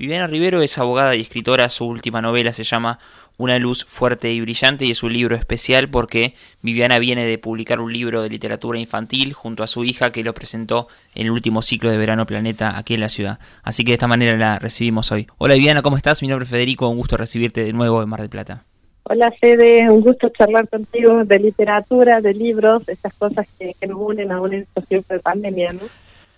Viviana Rivero es abogada y escritora, su última novela se llama Una luz fuerte y brillante y es un libro especial porque Viviana viene de publicar un libro de literatura infantil junto a su hija que lo presentó en el último ciclo de Verano Planeta aquí en la ciudad. Así que de esta manera la recibimos hoy. Hola Viviana, ¿cómo estás? Mi nombre es Federico, un gusto recibirte de nuevo en Mar del Plata. Hola Fede, un gusto charlar contigo de literatura, de libros, estas cosas que, nos unen a un tiempo de pandemia, ¿no?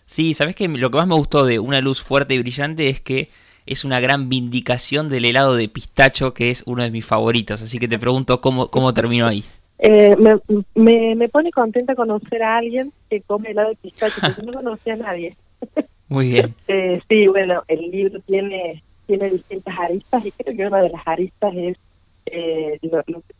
Sí, sabes que lo que más me gustó de Una luz fuerte y brillante es que es una gran vindicación del helado de pistacho, que es uno de mis favoritos. Así que te pregunto cómo, cómo terminó ahí. Eh, me, me, pone contenta conocer a alguien que come helado de pistacho, porque no conocía a nadie. Muy bien. Eh, sí, bueno, el libro tiene, tiene distintas aristas y creo que una de las aristas es eh,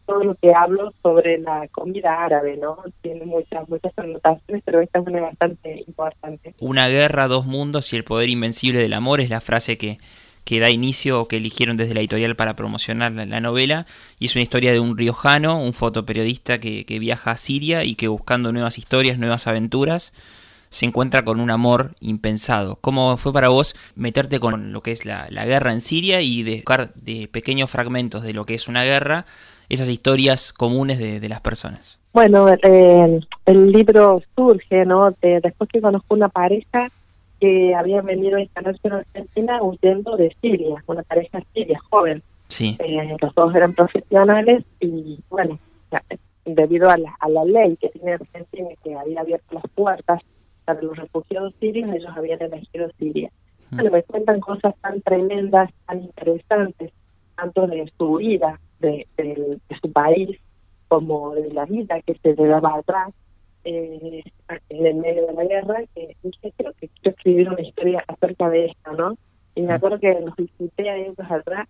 todo lo que hablo sobre la comida árabe, ¿no? Tiene muchas, muchas anotaciones, pero esta es una bastante importante. Una guerra, dos mundos y el poder invencible del amor es la frase que, que da inicio o que eligieron desde la editorial para promocionar la, novela. Y es una historia de un riojano, un fotoperiodista que, que viaja a Siria y que buscando nuevas historias, nuevas aventuras, se encuentra con un amor impensado. ¿Cómo fue para vos meterte con lo que es la, guerra en Siria y de buscar de pequeños fragmentos de lo que es una guerra, esas historias comunes de, las personas? Bueno, eh, el libro surge, ¿no? después que conozco una pareja que había venido a instalarse en Argentina huyendo de Siria, una pareja siria joven. Sí. Eh, los dos eran profesionales y, bueno, debido a la, a la ley que tiene Argentina que había abierto las puertas para los refugiados sirios, ellos habían elegido Siria. Bueno, me cuentan cosas tan tremendas, tan interesantes, tanto de su vida, de, su país, como de la vida que se le daba atrás eh, en el medio de la guerra, que dije, creo que quiero escribir una historia acerca de esto, ¿no? Y me acuerdo que los visité a ellos atrás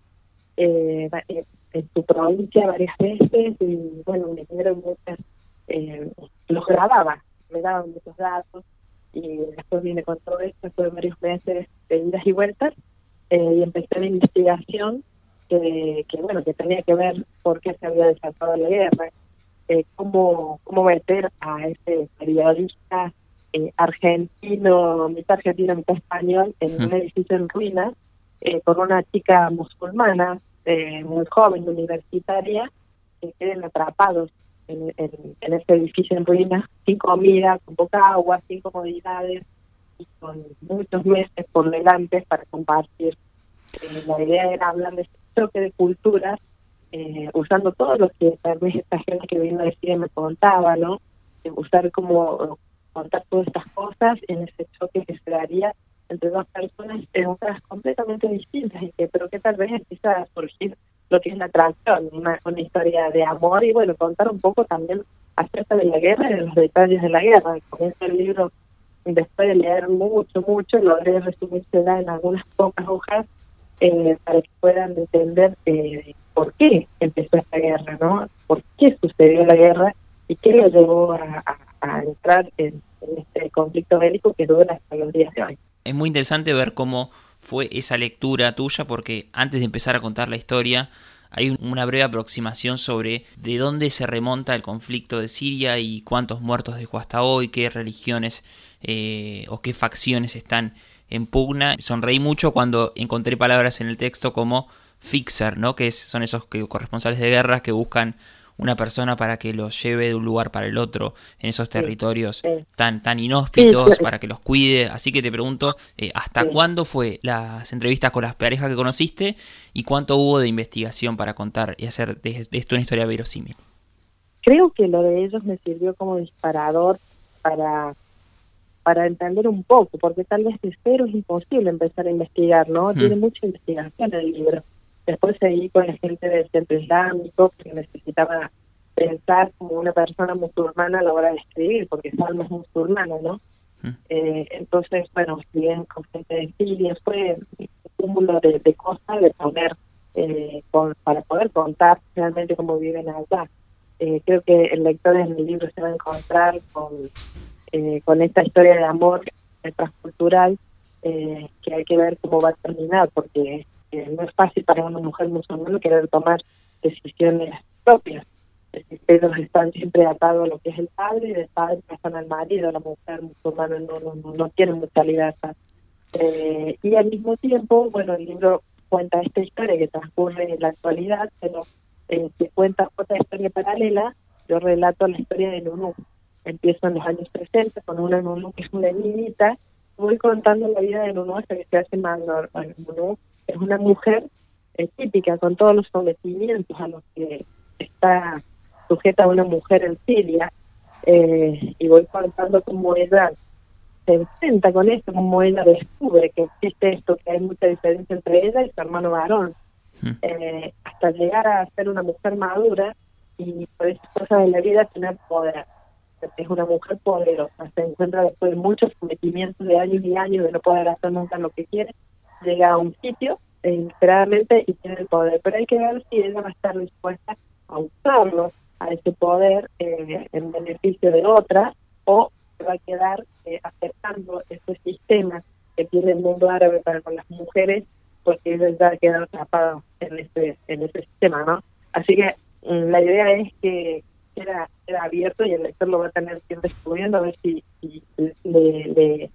eh, en su provincia varias veces y bueno, me dieron muchas, eh, los grababa, me daban muchos datos y después vine con todo esto, fue varios meses de idas y vueltas eh, y empecé la investigación que, que, bueno, que tenía que ver por qué se había desatado la guerra, eh, cómo, cómo meter a ese periodista eh, argentino, mitad argentino, mitad español, en un edificio en ruinas, eh, con una chica musulmana, eh, muy joven, universitaria, que queden atrapados en, en, este edificio en ruinas, sin comida, con poca agua, sin comodidades y con muchos meses por delante para compartir. Eh, la idea era hablar de este choque de culturas, eh, usando todo lo que tal vez esta gente que vino a decir me contaba, ¿no? usar como contar todas estas cosas en ese choque que se daría entre dos personas otras completamente distintas y que pero que tal vez empieza a surgir lo que es la atracción, una, una historia de amor y bueno, contar un poco también acerca de la guerra y de los detalles de la guerra. Comienza el libro después de leer mucho, mucho, logré resumirse en algunas pocas hojas eh, para que puedan entender eh, por qué empezó esta guerra, ¿no? ¿Por qué sucedió la guerra y qué lo llevó a, entrar en, en, este conflicto bélico que dura hasta los días de hoy. Es muy interesante ver cómo fue esa lectura tuya porque antes de empezar a contar la historia hay una breve aproximación sobre de dónde se remonta el conflicto de Siria y cuántos muertos dejó hasta hoy, qué religiones eh, o qué facciones están en pugna. Sonreí mucho cuando encontré palabras en el texto como fixer, ¿no? que son esos corresponsales de guerras que buscan una persona para que los lleve de un lugar para el otro en esos territorios tan tan inhóspitos para que los cuide. Así que te pregunto eh, hasta cuándo fue las entrevistas con las parejas que conociste y cuánto hubo de investigación para contar y hacer de, esto una historia verosímil creo que lo de ellos me sirvió como disparador para para entender un poco porque tal vez de cero es imposible empezar a investigar no hmm. tiene mucha investigación el libro Después seguí con la gente del centro islámico que necesitaba pensar como una persona musulmana a la hora de escribir, porque somos musulmanos, ¿no? Mm. Eh, entonces, bueno, escribí con gente de Siria, fue un cúmulo de, cosas de poner eh, para poder contar realmente cómo viven allá. Eh, creo que el lector en mi libro se va a encontrar con, con esta historia de amor transcultural que hay que ver cómo va a terminar, porque no es fácil para una mujer musulmana querer tomar decisiones propias. Ellos están siempre atados a lo que es el padre y del padre pasan al marido, la mujer musulmana no, no, no, tiene mucha libertad. Eh, y al mismo tiempo, bueno, el libro cuenta esta historia que transcurre en la actualidad, pero eh, se cuenta otra historia paralela. Yo relato la historia de Nunu. Empiezo en los años 60 con una Nunu que es una niñita. Voy contando la vida de Nunu hasta que se hace mayor. Bueno, Nunu es una mujer eh, típica con todos los sometimientos a los que está sujeta una mujer en Siria. Eh, y voy contando cómo ella se enfrenta con esto, como ella descubre que existe esto, que hay mucha diferencia entre ella y su hermano varón, eh, hasta llegar a ser una mujer madura y por esas cosas de la vida tener poder. Es una mujer poderosa, se encuentra después de muchos sometimientos de años y años de no poder hacer nunca lo que quiere, llega a un sitio eh, inesperadamente y tiene el poder, pero hay que ver si ella va a estar dispuesta a usarlo, a ese poder eh, en beneficio de otras o va a quedar eh, aceptando este sistema que tiene el mundo árabe para con las mujeres, porque ellos ya quedan atrapados en ese, en ese sistema, ¿no? Así que mm, la idea es que era, era abierto y el lector lo va a tener siempre estudiando a ver si, le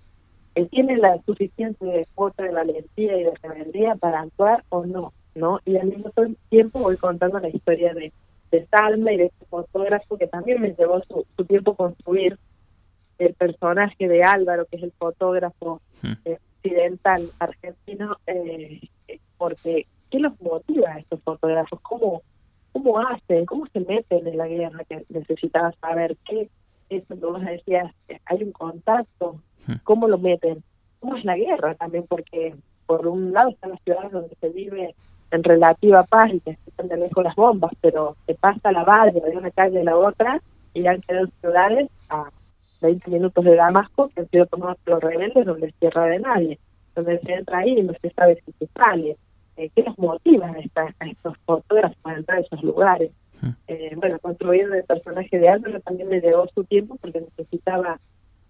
él tiene la suficiente cuota de valentía y de rebeldía para actuar o no, ¿no? Y al mismo tiempo voy contando la historia de, de Salma y de este fotógrafo que también me llevó su, su tiempo construir el personaje de Álvaro, que es el fotógrafo hmm. occidental argentino, eh, porque ¿qué los motiva a estos fotógrafos? ¿Cómo, cómo hacen? ¿Cómo se meten en la guerra? Que necesitaba saber qué, eso que vos decías, hay un contacto. ¿Cómo lo meten? ¿Cómo es la guerra también? Porque por un lado están las ciudades donde se vive en relativa paz y que están de lejos las bombas, pero se pasa la valle de una calle a la otra y han quedado ciudades a 20 minutos de Damasco que han sido tomados por los rebeldes donde es tierra de nadie, donde se entra ahí y no se sabe si se sale. Eh, ¿Qué los motiva a, estos fotógrafos a entrar a esos lugares? Hmm. Eh, bueno, construir el personaje de Álvaro también me llevó su tiempo porque necesitaba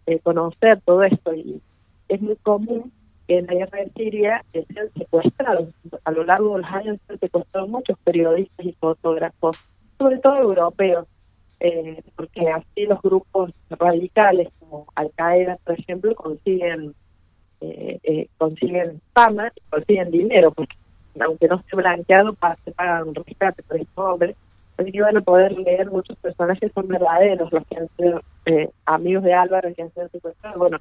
eh, conocer todo esto y es muy común que en la guerra de Siria sean secuestrados. A lo largo de los años se han secuestrado muchos periodistas y fotógrafos, sobre todo europeos, eh, porque así los grupos radicales como Al Qaeda, por ejemplo, consiguen eh, eh, consiguen fama, consiguen dinero, porque aunque no esté blanqueado, se pagan un rescate por hombres. Así que van a poder leer muchos personajes son verdaderos, los que han sido eh, amigos de Álvaro, que han sido secuestrados, bueno,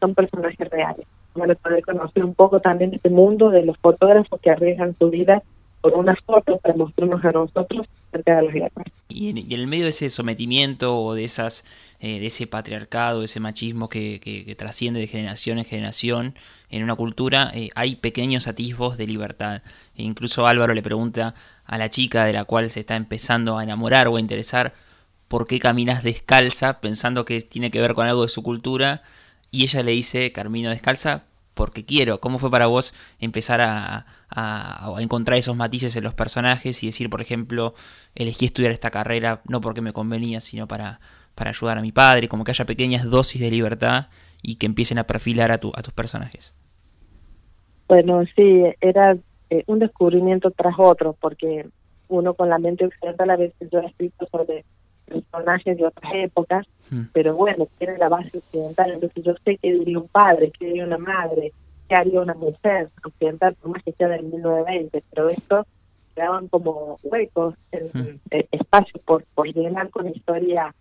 son personajes reales. Van a poder conocer un poco también este mundo de los fotógrafos que arriesgan su vida por unas fotos para mostrarnos a nosotros acerca de las guerras. Y en, el medio de ese sometimiento o de esas eh, de ese patriarcado, ese machismo que, trasciende de generación en generación en una cultura, eh, hay pequeños atisbos de libertad. E incluso Álvaro le pregunta a la chica de la cual se está empezando a enamorar o a interesar por qué caminas descalza, pensando que tiene que ver con algo de su cultura, y ella le dice, Carmino descalza porque quiero. ¿Cómo fue para vos empezar a, encontrar esos matices en los personajes y decir, por ejemplo, elegí estudiar esta carrera no porque me convenía, sino para, para ayudar a mi padre? Como que haya pequeñas dosis de libertad y que empiecen a perfilar a, tu, a tus personajes. Bueno, sí, era eh, un descubrimiento tras otro, porque uno con la mente occidental a veces yo he escrito sobre personajes de otras épocas, hmm. pero bueno, tiene la base occidental, entonces yo sé qué diría un padre, qué diría una madre, qué haría una mujer occidental, por más que sea del 1920, pero esto quedaban como huecos, en, hmm. eh, espacios por, por llenar con historia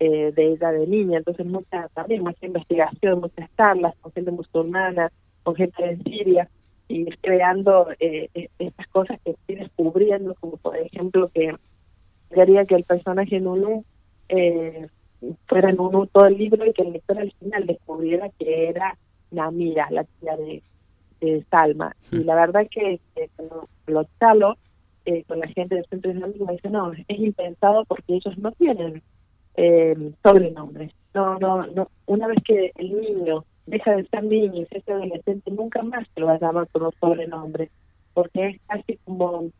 eh, de ella de niña, entonces mucha también mucha investigación, muchas charlas con gente musulmana, con gente en Siria, y creando eh, e, estas cosas que estoy descubriendo, como por ejemplo que quería que el personaje Nunu eh, fuera Nunu todo el libro y que el lector al final descubriera que era Namira, la tía de, Salma. Y la verdad que, que cuando lo chalo eh, con la gente del centro islámico me dice, no, es impensado porque ellos no tienen eh, sobrenombres. No, no, no. Una vez que el niño deja de ser niño y se hace adolescente, nunca más se lo va a llamar con un sobrenombre, porque es casi como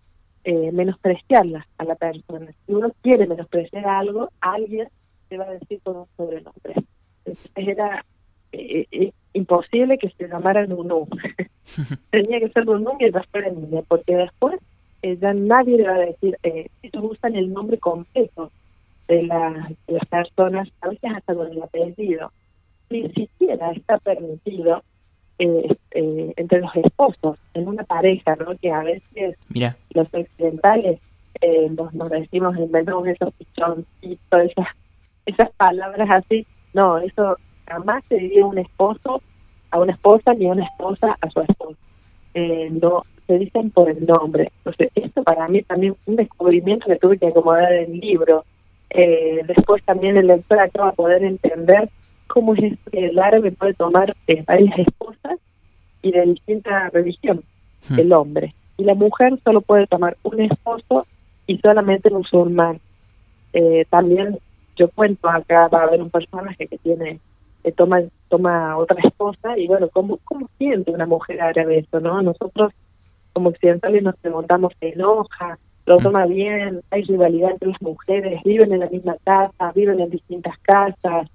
eh, menospreciarla a la persona. Si uno quiere menospreciar algo, alguien te va a decir con un sobrenombre. Entonces era eh, eh, imposible que se llamara Nunu. Tenía que ser Nunu mientras fuera niña, porque después ya nadie le va a decir, eh, ellos usan el nombre completo de, de las personas, a veces hasta con el apellido. Ni siquiera está permitido eh, eh, entre los esposos, en una pareja, ¿no? Que a veces los occidentales eh, nos, nos decimos, inventamos esos pichoncitos, esas, esas palabras así. No, eso jamás se diría un esposo a una esposa ni una esposa a su esposo. Eh, no se dicen por el nombre. Entonces, esto para mí también un descubrimiento que tuve que acomodar en el libro. Eh, después también el lector acaba a poder entender cómo es que el árabe puede tomar eh, varias esposas y de distinta religión, hmm. el hombre. Y la mujer solo puede tomar un esposo y solamente musulmán. Eh, también yo cuento acá, va a haber un personaje que tiene que toma toma otra esposa y bueno, ¿cómo, cómo siente una mujer árabe eso, no? Nosotros como occidentales nos preguntamos, se enoja, lo hmm. toma bien, hay rivalidad entre las mujeres, viven en la misma casa, viven en distintas casas,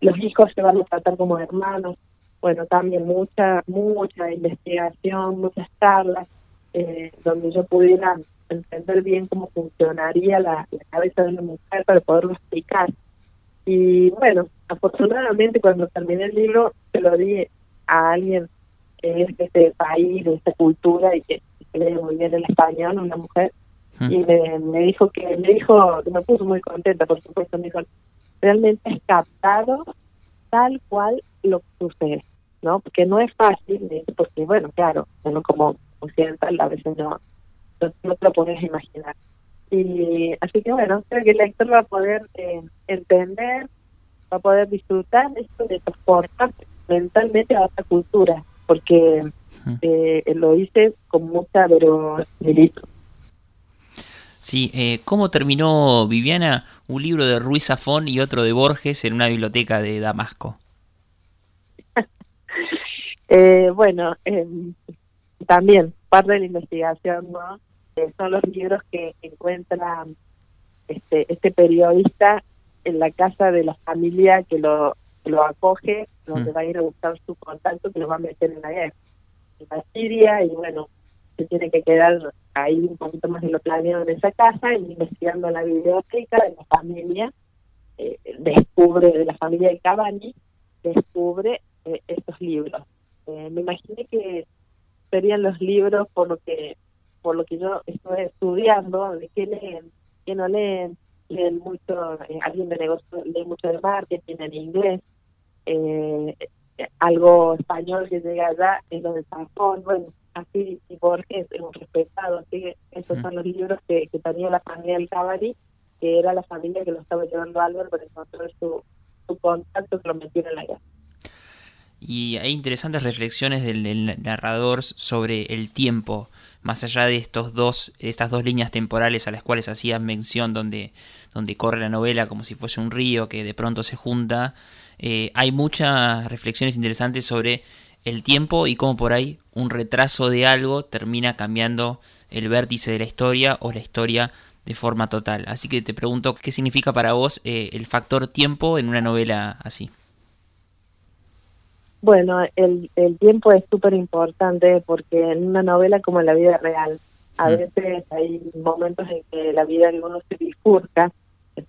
los hijos se van a tratar como hermanos. Bueno, también mucha, mucha investigación, muchas charlas, eh, donde yo pudiera entender bien cómo funcionaría la, cabeza de una mujer para poderlo explicar. Y bueno, afortunadamente cuando terminé el libro se lo di a alguien que es de este país, de esta cultura y que, lee muy bien el español, una mujer, y me, me dijo que me dijo me puso muy contenta, por supuesto, me dijo, realmente es captado tal cual lo que sucede, ¿no? Porque no es fácil, porque bueno, claro, uno como occidental a veces no, no, te lo puedes imaginar. Y así que bueno, creo que el lector va a poder eh, entender, va a poder disfrutar esto de transportar mentalmente a otra cultura, porque eh, lo hice con mucha verosimilitud. Sí, eh, ¿cómo terminó Viviana un libro de Ruiz Zafón y otro de Borges en una biblioteca de Damasco? eh, bueno, eh, también parte de la investigación, ¿no? Eh, son los libros que encuentra este, este periodista en la casa de la familia que lo, lo acoge, donde mm. va a ir a buscar su contacto que lo va a meter en la guerra, en la Siria, y bueno, se tiene que quedar ahí un poquito más de lo planeado en esa casa, y investigando la biblioteca de la familia, eh, descubre, de la familia de Cavani, descubre eh, estos libros. Eh, me imaginé que serían los libros por lo que por lo que yo estoy estudiando, de qué leen, qué no leen, leen mucho, alguien de negocio lee mucho de marketing en inglés, algo español que llega allá es lo de San bueno, así y Borges hemos respetado, así que esos son los libros que, que tenía la familia del Cabaret, que era la familia que lo estaba llevando a Álvaro para encontrar su, su contacto que lo metió en la guerra. Y hay interesantes reflexiones del, narrador sobre el tiempo, más allá de estos dos, estas dos líneas temporales a las cuales hacías mención, donde, donde corre la novela como si fuese un río que de pronto se junta. Eh, hay muchas reflexiones interesantes sobre el tiempo y cómo por ahí un retraso de algo termina cambiando el vértice de la historia o la historia de forma total. Así que te pregunto, ¿qué significa para vos eh, el factor tiempo en una novela así? Bueno, el, el tiempo es súper importante porque en una novela como en la vida real, a mm. veces hay momentos en que la vida de uno se bifurca,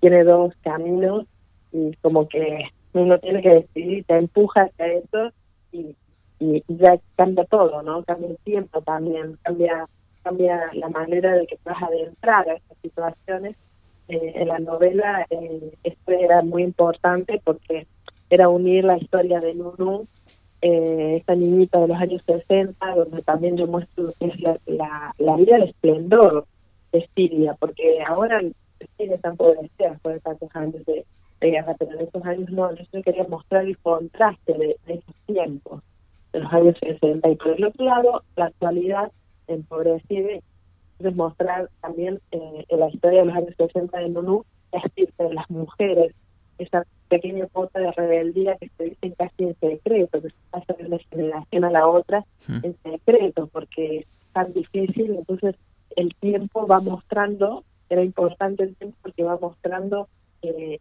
tiene dos caminos y como que uno tiene que decidir, te empuja hacia eso y y, ya cambia todo, ¿no? Cambia el tiempo también, cambia cambia la manera de que vas a adentrar a estas situaciones. Eh, en la novela eh, esto era muy importante porque era unir la historia de Nunu, eh, esta niñita de los años 60, donde también yo muestro la, vida del esplendor de Siria, porque ahora Siria está poder después de tantos años de, guerra, pero en esos años no, yo quería mostrar el contraste de esos tiempos de los años 60. Y por el otro lado, la actualidad empobrecida, es mostrar también eh, en la historia de los años 60 de Nunu la espíritu de las mujeres, esa pequeña cuota de rebeldía que se dice casi en secreto, que se pasa de una generación a la otra en secreto, porque es tan difícil, entonces el tiempo va mostrando, era importante el tiempo porque va mostrando eh,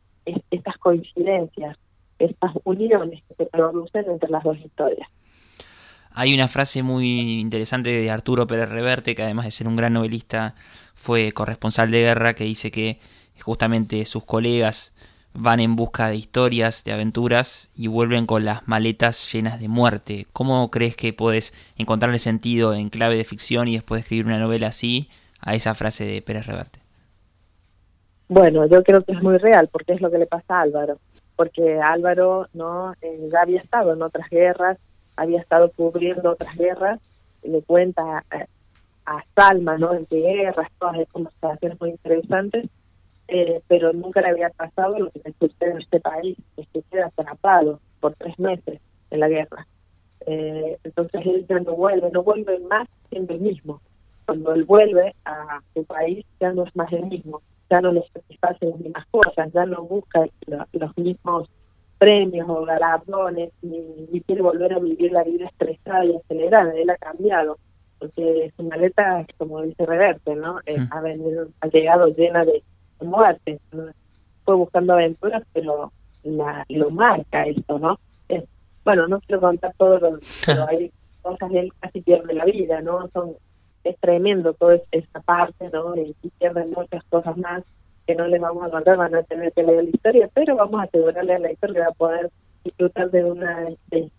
estas coincidencias, estas uniones que se producen entre las dos historias. Hay una frase muy interesante de Arturo Pérez Reverte, que además de ser un gran novelista, fue corresponsal de guerra, que dice que justamente sus colegas van en busca de historias, de aventuras y vuelven con las maletas llenas de muerte. ¿Cómo crees que puedes encontrarle sentido en clave de ficción y después escribir una novela así a esa frase de Pérez Reverte? Bueno, yo creo que es muy real porque es lo que le pasa a Álvaro, porque Álvaro no eh, ya había estado en otras guerras, había estado cubriendo otras guerras, le cuenta a, a Salma, ¿no? En guerras, todas esas conversaciones muy interesantes, eh, pero nunca le había pasado lo que sucede en este país, que se queda atrapado por tres meses en la guerra. Eh, entonces él ya no vuelve, no vuelve más siendo el mismo. Cuando él vuelve a su país ya no es más el mismo ya no le satisfacen las mismas cosas, ya no busca los mismos premios o galardones, ni, quiere volver a vivir la vida estresada y acelerada, él ha cambiado, porque su maleta, como dice Reverte, ¿no? Eh, ha, venido, ha llegado llena de muertes, fue buscando aventuras, pero la, lo marca esto, ¿no? bueno, no quiero contar todo, lo, pero hay cosas, él casi pierde la vida, ¿no? Son es tremendo toda esta parte, ¿no? Y, pierden muchas cosas más que no les vamos a contar, van a tener que leer la historia, pero vamos a asegurarle a la historia que va a poder disfrutar de una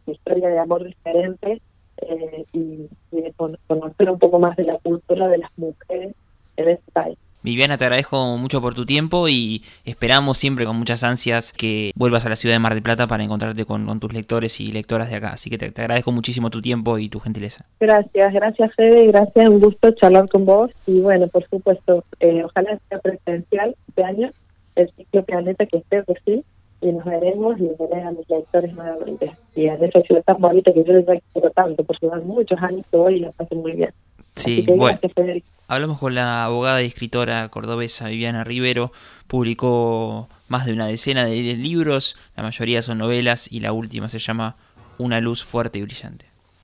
historia de amor diferente eh, y, y de conocer un poco más de la cultura de las mujeres en este país. Viviana, te agradezco mucho por tu tiempo y esperamos siempre con muchas ansias que vuelvas a la ciudad de Mar del Plata para encontrarte con, tus lectores y lectoras de acá. Así que te, agradezco muchísimo tu tiempo y tu gentileza. Gracias, gracias Fede, gracias, un gusto charlar con vos y bueno, por supuesto, eh, ojalá sea presencial este año el ciclo Planeta que esté por sí y nos veremos y veré a mis lectores nuevamente. Y en esa ciudad tan bonita que yo les quiero tanto, porque van muchos años que voy y la muy bien. Sí, bueno. Hablamos con la abogada y escritora cordobesa Viviana Rivero. Publicó más de una decena de libros, la mayoría son novelas y la última se llama Una luz fuerte y brillante.